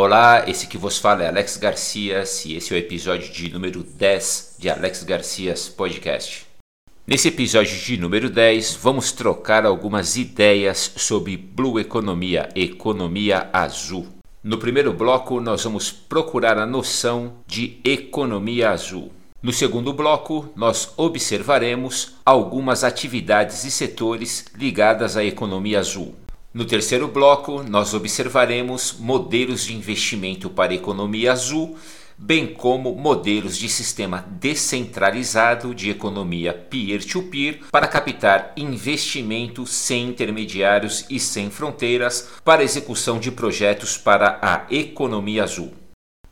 Olá, esse que vos fala é Alex Garcias e esse é o episódio de número 10 de Alex Garcias Podcast. Nesse episódio de número 10, vamos trocar algumas ideias sobre Blue Economia, economia azul. No primeiro bloco, nós vamos procurar a noção de economia azul. No segundo bloco, nós observaremos algumas atividades e setores ligadas à economia azul. No terceiro bloco, nós observaremos modelos de investimento para economia azul, bem como modelos de sistema descentralizado de economia peer-to-peer -peer para captar investimento sem intermediários e sem fronteiras para execução de projetos para a economia azul.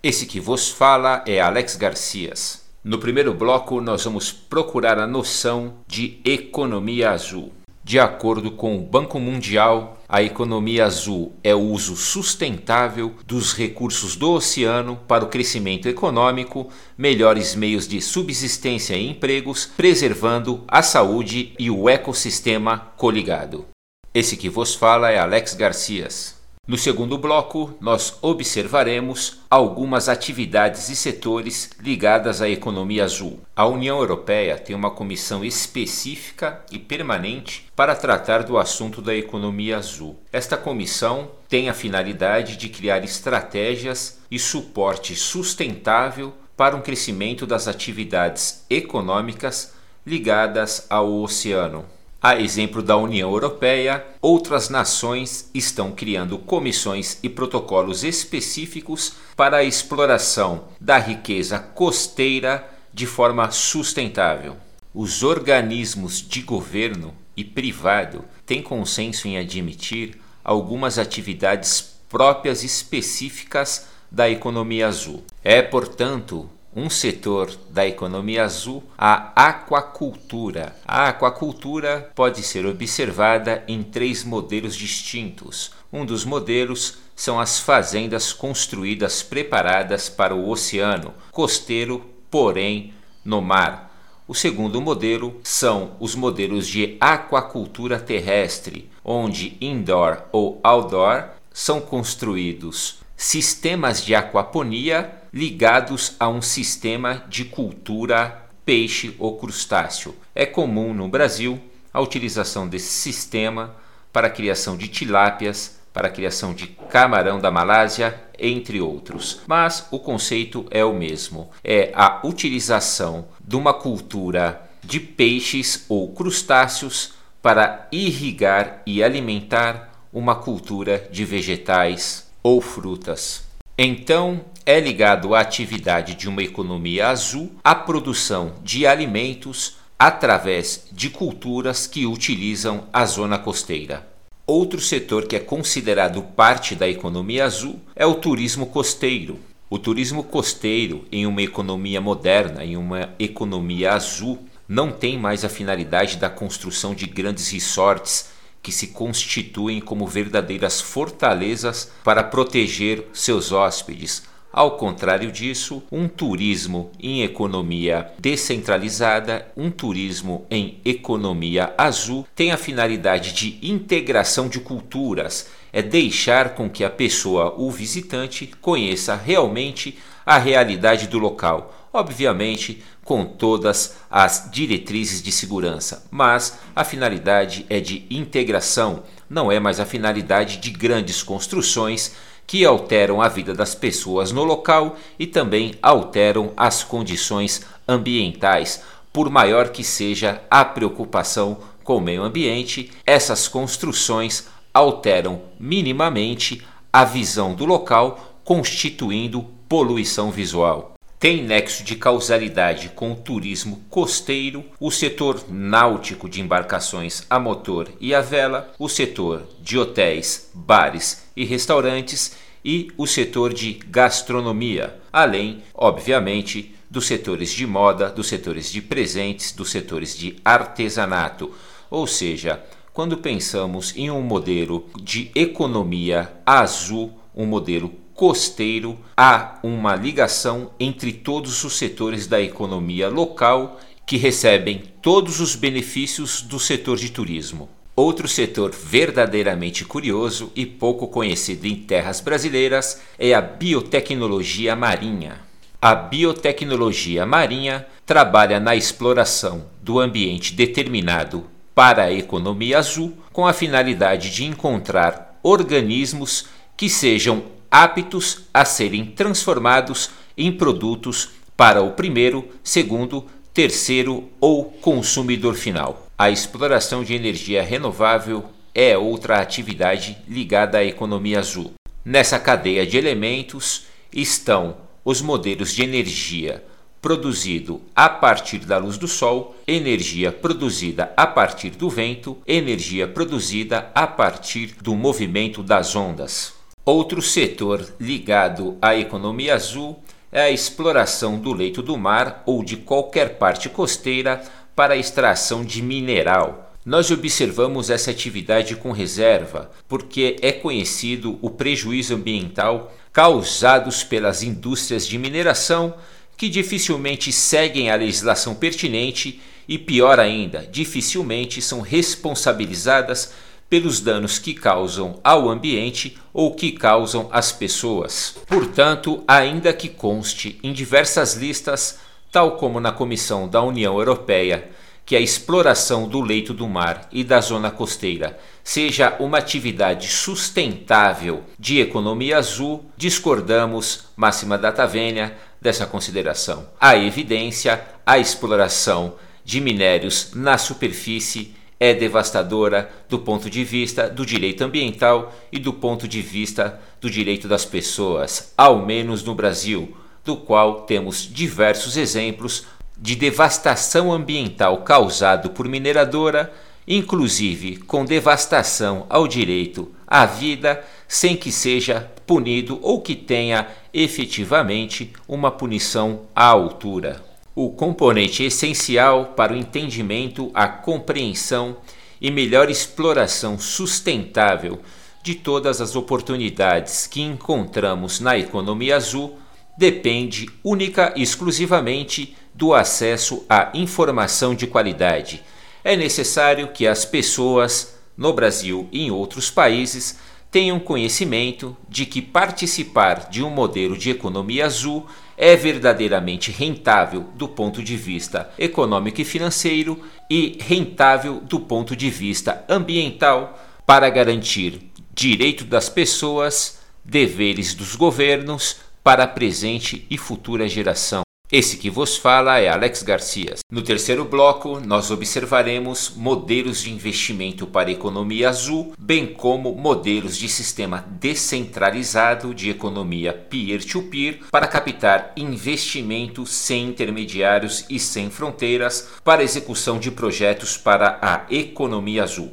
Esse que vos fala é Alex Garcias. No primeiro bloco, nós vamos procurar a noção de economia azul. De acordo com o Banco Mundial, a economia azul é o uso sustentável dos recursos do oceano para o crescimento econômico, melhores meios de subsistência e empregos, preservando a saúde e o ecossistema coligado. Esse que vos fala é Alex Garcias. No segundo bloco, nós observaremos algumas atividades e setores ligadas à economia azul. A União Europeia tem uma comissão específica e permanente para tratar do assunto da economia azul. Esta comissão tem a finalidade de criar estratégias e suporte sustentável para um crescimento das atividades econômicas ligadas ao oceano. A exemplo da União Europeia, outras nações estão criando comissões e protocolos específicos para a exploração da riqueza costeira de forma sustentável. Os organismos de governo e privado têm consenso em admitir algumas atividades próprias específicas da economia azul. É, portanto, um setor da economia azul, a aquacultura. A aquacultura pode ser observada em três modelos distintos. Um dos modelos são as fazendas construídas preparadas para o oceano, costeiro, porém no mar. O segundo modelo são os modelos de aquacultura terrestre, onde indoor ou outdoor são construídos sistemas de aquaponia ligados a um sistema de cultura peixe ou crustáceo. É comum no Brasil a utilização desse sistema para a criação de tilápias, para a criação de camarão da Malásia, entre outros. Mas o conceito é o mesmo: é a utilização de uma cultura de peixes ou crustáceos para irrigar e alimentar uma cultura de vegetais ou frutas. Então, é ligado à atividade de uma economia azul a produção de alimentos através de culturas que utilizam a zona costeira. Outro setor que é considerado parte da economia azul é o turismo costeiro. O turismo costeiro, em uma economia moderna, em uma economia azul, não tem mais a finalidade da construção de grandes resorts que se constituem como verdadeiras fortalezas para proteger seus hóspedes. Ao contrário disso, um turismo em economia descentralizada, um turismo em economia azul, tem a finalidade de integração de culturas, é deixar com que a pessoa, o visitante, conheça realmente a realidade do local obviamente com todas as diretrizes de segurança, mas a finalidade é de integração, não é mais a finalidade de grandes construções que alteram a vida das pessoas no local e também alteram as condições ambientais. Por maior que seja a preocupação com o meio ambiente, essas construções alteram minimamente a visão do local, constituindo poluição visual. Tem nexo de causalidade com o turismo costeiro, o setor náutico de embarcações a motor e a vela, o setor de hotéis, bares e restaurantes e o setor de gastronomia, além, obviamente, dos setores de moda, dos setores de presentes, dos setores de artesanato. Ou seja, quando pensamos em um modelo de economia azul, um modelo costeiro, há uma ligação entre todos os setores da economia local que recebem todos os benefícios do setor de turismo. Outro setor verdadeiramente curioso e pouco conhecido em terras brasileiras é a biotecnologia marinha. A biotecnologia marinha trabalha na exploração do ambiente determinado para a economia azul com a finalidade de encontrar organismos que sejam aptos a serem transformados em produtos para o primeiro, segundo, terceiro ou consumidor final. A exploração de energia renovável é outra atividade ligada à economia azul. Nessa cadeia de elementos estão os modelos de energia produzido a partir da luz do sol, energia produzida a partir do vento, energia produzida a partir do movimento das ondas. Outro setor ligado à economia azul é a exploração do leito do mar ou de qualquer parte costeira para a extração de mineral. Nós observamos essa atividade com reserva porque é conhecido o prejuízo ambiental causados pelas indústrias de mineração que dificilmente seguem a legislação pertinente e, pior ainda, dificilmente são responsabilizadas pelos danos que causam ao ambiente ou que causam às pessoas. Portanto, ainda que conste em diversas listas tal como na Comissão da União Europeia, que a exploração do leito do mar e da zona costeira seja uma atividade sustentável de economia azul, discordamos, máxima data vênia, dessa consideração. A evidência, a exploração de minérios na superfície é devastadora do ponto de vista do direito ambiental e do ponto de vista do direito das pessoas, ao menos no Brasil do qual temos diversos exemplos de devastação ambiental causado por mineradora, inclusive com devastação ao direito à vida, sem que seja punido ou que tenha efetivamente uma punição à altura. O componente essencial para o entendimento, a compreensão e melhor exploração sustentável de todas as oportunidades que encontramos na economia azul depende única e exclusivamente do acesso à informação de qualidade. É necessário que as pessoas, no Brasil e em outros países, tenham conhecimento de que participar de um modelo de economia azul é verdadeiramente rentável do ponto de vista econômico e financeiro e rentável do ponto de vista ambiental para garantir direito das pessoas, deveres dos governos, para a presente e futura geração. Esse que vos fala é Alex Garcia. No terceiro bloco, nós observaremos modelos de investimento para economia azul, bem como modelos de sistema descentralizado de economia peer-to-peer -peer para captar investimento sem intermediários e sem fronteiras para execução de projetos para a economia azul.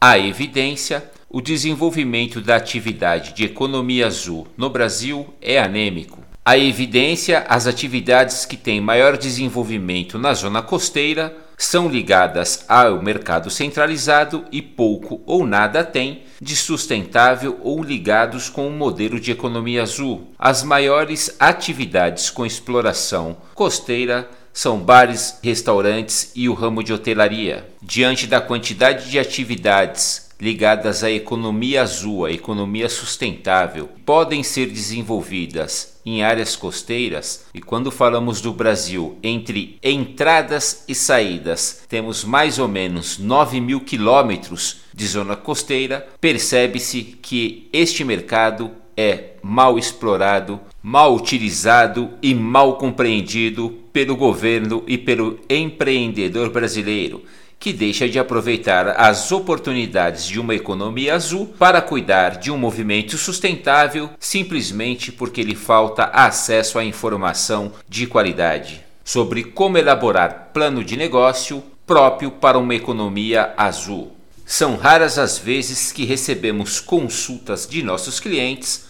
A evidência o desenvolvimento da atividade de economia azul no Brasil é anêmico. A evidência, as atividades que têm maior desenvolvimento na zona costeira são ligadas ao mercado centralizado e pouco ou nada têm de sustentável ou ligados com o modelo de economia azul. As maiores atividades com exploração costeira são bares, restaurantes e o ramo de hotelaria. Diante da quantidade de atividades ligadas à economia azul, à economia sustentável, podem ser desenvolvidas em áreas costeiras, e quando falamos do Brasil, entre entradas e saídas, temos mais ou menos 9 mil quilômetros de zona costeira, percebe-se que este mercado é mal explorado, mal utilizado e mal compreendido pelo governo e pelo empreendedor brasileiro que deixa de aproveitar as oportunidades de uma economia azul para cuidar de um movimento sustentável simplesmente porque lhe falta acesso à informação de qualidade sobre como elaborar plano de negócio próprio para uma economia azul. São raras as vezes que recebemos consultas de nossos clientes,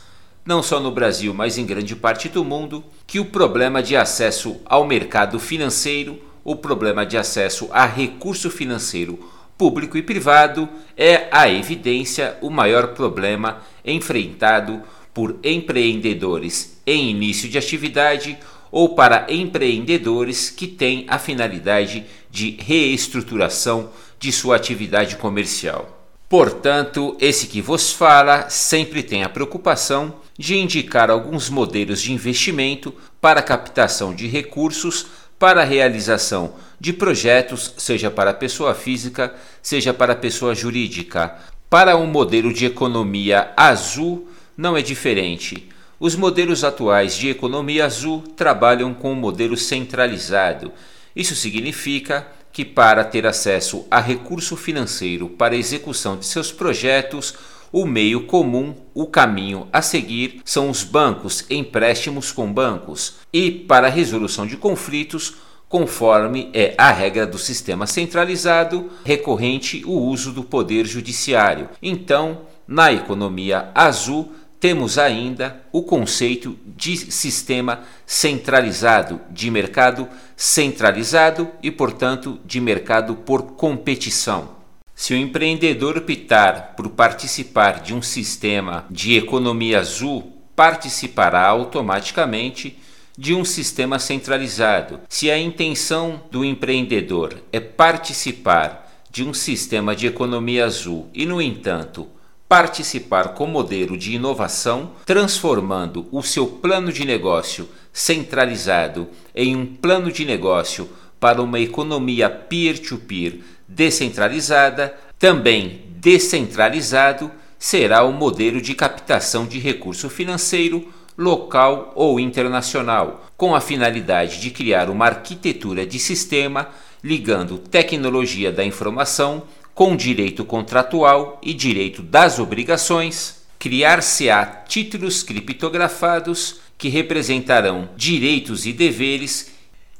não só no Brasil, mas em grande parte do mundo, que o problema de acesso ao mercado financeiro o problema de acesso a recurso financeiro público e privado é a evidência o maior problema enfrentado por empreendedores em início de atividade ou para empreendedores que têm a finalidade de reestruturação de sua atividade comercial. Portanto, esse que vos fala sempre tem a preocupação de indicar alguns modelos de investimento para captação de recursos para a realização de projetos, seja para pessoa física, seja para pessoa jurídica. Para um modelo de economia azul, não é diferente. Os modelos atuais de economia azul trabalham com um modelo centralizado. Isso significa que, para ter acesso a recurso financeiro para execução de seus projetos, o meio comum, o caminho a seguir são os bancos, empréstimos com bancos, e para a resolução de conflitos, conforme é a regra do sistema centralizado, recorrente o uso do poder judiciário. Então, na economia azul, temos ainda o conceito de sistema centralizado, de mercado centralizado e, portanto, de mercado por competição. Se o empreendedor optar por participar de um sistema de economia azul, participará automaticamente de um sistema centralizado. Se a intenção do empreendedor é participar de um sistema de economia azul e, no entanto, participar com modelo de inovação, transformando o seu plano de negócio centralizado em um plano de negócio para uma economia peer-to-peer -peer descentralizada, também descentralizado será o modelo de captação de recurso financeiro local ou internacional, com a finalidade de criar uma arquitetura de sistema ligando tecnologia da informação com direito contratual e direito das obrigações, criar-se-á títulos criptografados que representarão direitos e deveres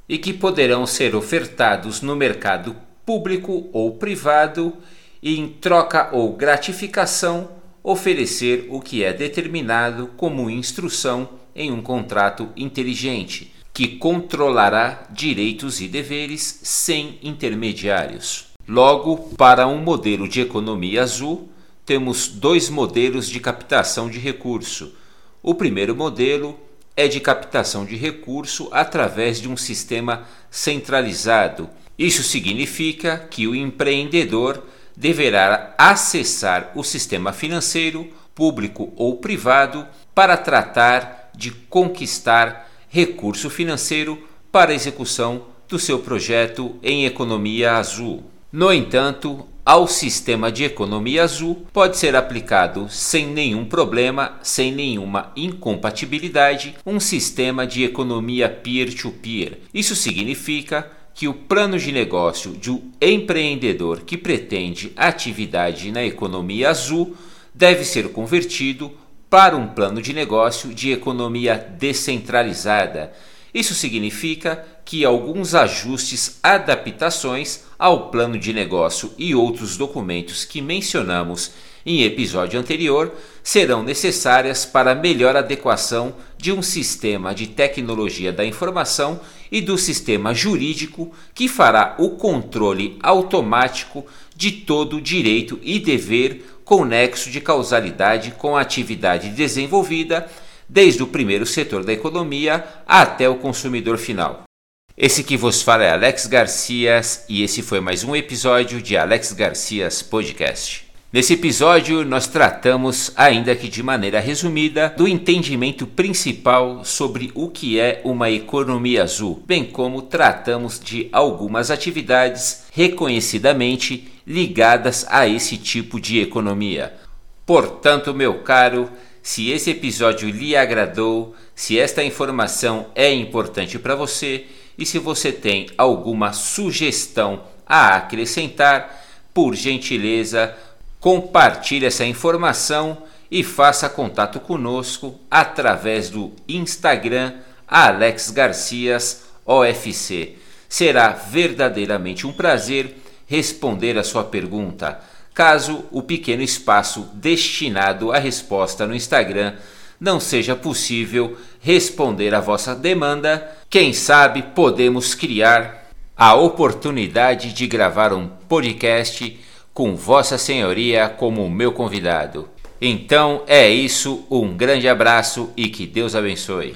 e que poderão ser ofertados no mercado público ou privado e, em troca ou gratificação, oferecer o que é determinado como instrução em um contrato inteligente, que controlará direitos e deveres sem intermediários. Logo, para um modelo de economia azul, temos dois modelos de captação de recurso. O primeiro modelo é de captação de recurso através de um sistema centralizado. Isso significa que o empreendedor deverá acessar o sistema financeiro, público ou privado, para tratar de conquistar recurso financeiro para a execução do seu projeto em economia azul. No entanto, ao sistema de economia azul pode ser aplicado sem nenhum problema, sem nenhuma incompatibilidade, um sistema de economia peer-to-peer. -peer. Isso significa que o plano de negócio de um empreendedor que pretende atividade na economia azul deve ser convertido para um plano de negócio de economia descentralizada. Isso significa que alguns ajustes, adaptações ao plano de negócio e outros documentos que mencionamos em episódio anterior serão necessárias para melhor adequação de um sistema de tecnologia da informação e do sistema jurídico que fará o controle automático de todo direito e dever com nexo de causalidade com a atividade desenvolvida desde o primeiro setor da economia até o consumidor final. Esse que vos fala é Alex Garcias e esse foi mais um episódio de Alex Garcias Podcast. Nesse episódio, nós tratamos, ainda que de maneira resumida, do entendimento principal sobre o que é uma economia azul, bem como tratamos de algumas atividades reconhecidamente ligadas a esse tipo de economia. Portanto, meu caro, se esse episódio lhe agradou, se esta informação é importante para você, e se você tem alguma sugestão a acrescentar, por gentileza, compartilhe essa informação e faça contato conosco através do Instagram Alex Garcias OFC. Será verdadeiramente um prazer responder a sua pergunta. Caso o pequeno espaço destinado à resposta no Instagram não seja possível responder à vossa demanda, quem sabe podemos criar a oportunidade de gravar um podcast com Vossa Senhoria como meu convidado. Então é isso, um grande abraço e que Deus abençoe.